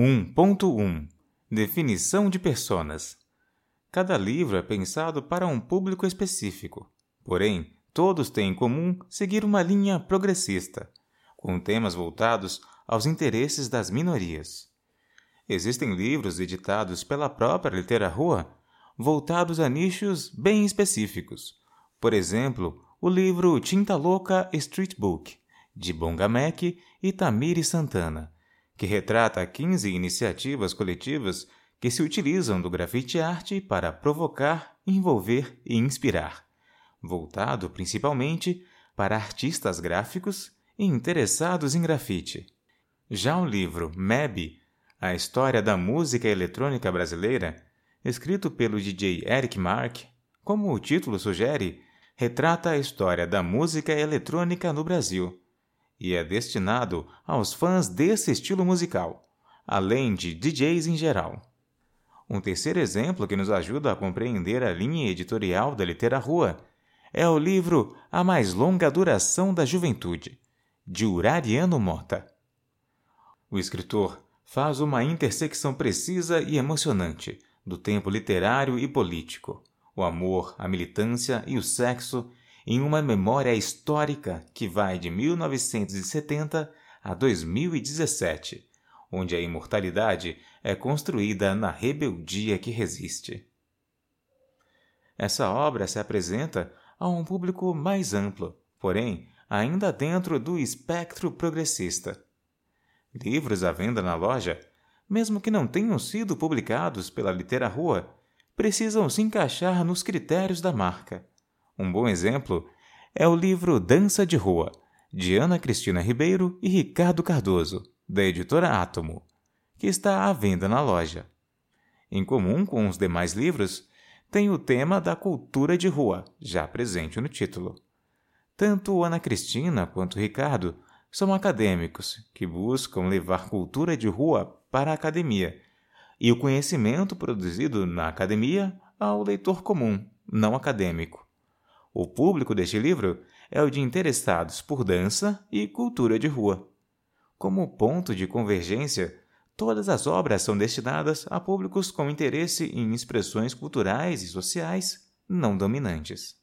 1.1 Definição de personas. Cada livro é pensado para um público específico, porém, todos têm em comum seguir uma linha progressista, com temas voltados aos interesses das minorias. Existem livros editados pela própria Literarua voltados a nichos bem específicos. Por exemplo, o livro Tinta Louca Street Book, de Bongamek e Tamiri Santana, que retrata 15 iniciativas coletivas que se utilizam do grafite arte para provocar, envolver e inspirar, voltado principalmente para artistas gráficos e interessados em grafite. Já o livro MEB, A História da Música Eletrônica Brasileira, escrito pelo DJ Eric Mark, como o título sugere, retrata a história da música eletrônica no Brasil e é destinado aos fãs desse estilo musical, além de DJs em geral. Um terceiro exemplo que nos ajuda a compreender a linha editorial da Literarua é o livro A Mais Longa Duração da Juventude, de Urariano Mota. O escritor faz uma intersecção precisa e emocionante do tempo literário e político, o amor, a militância e o sexo em uma memória histórica que vai de 1970 a 2017, onde a imortalidade é construída na rebeldia que resiste. Essa obra se apresenta a um público mais amplo, porém ainda dentro do espectro progressista. Livros à venda na loja, mesmo que não tenham sido publicados pela Literarua, precisam se encaixar nos critérios da marca. Um bom exemplo é o livro Dança de Rua, de Ana Cristina Ribeiro e Ricardo Cardoso, da editora Átomo, que está à venda na loja. Em comum com os demais livros, tem o tema da cultura de rua, já presente no título. Tanto Ana Cristina quanto Ricardo são acadêmicos que buscam levar cultura de rua para a academia e o conhecimento produzido na academia ao leitor comum, não acadêmico. O público deste livro é o de interessados por dança e cultura de rua. Como ponto de convergência, todas as obras são destinadas a públicos com interesse em expressões culturais e sociais não dominantes.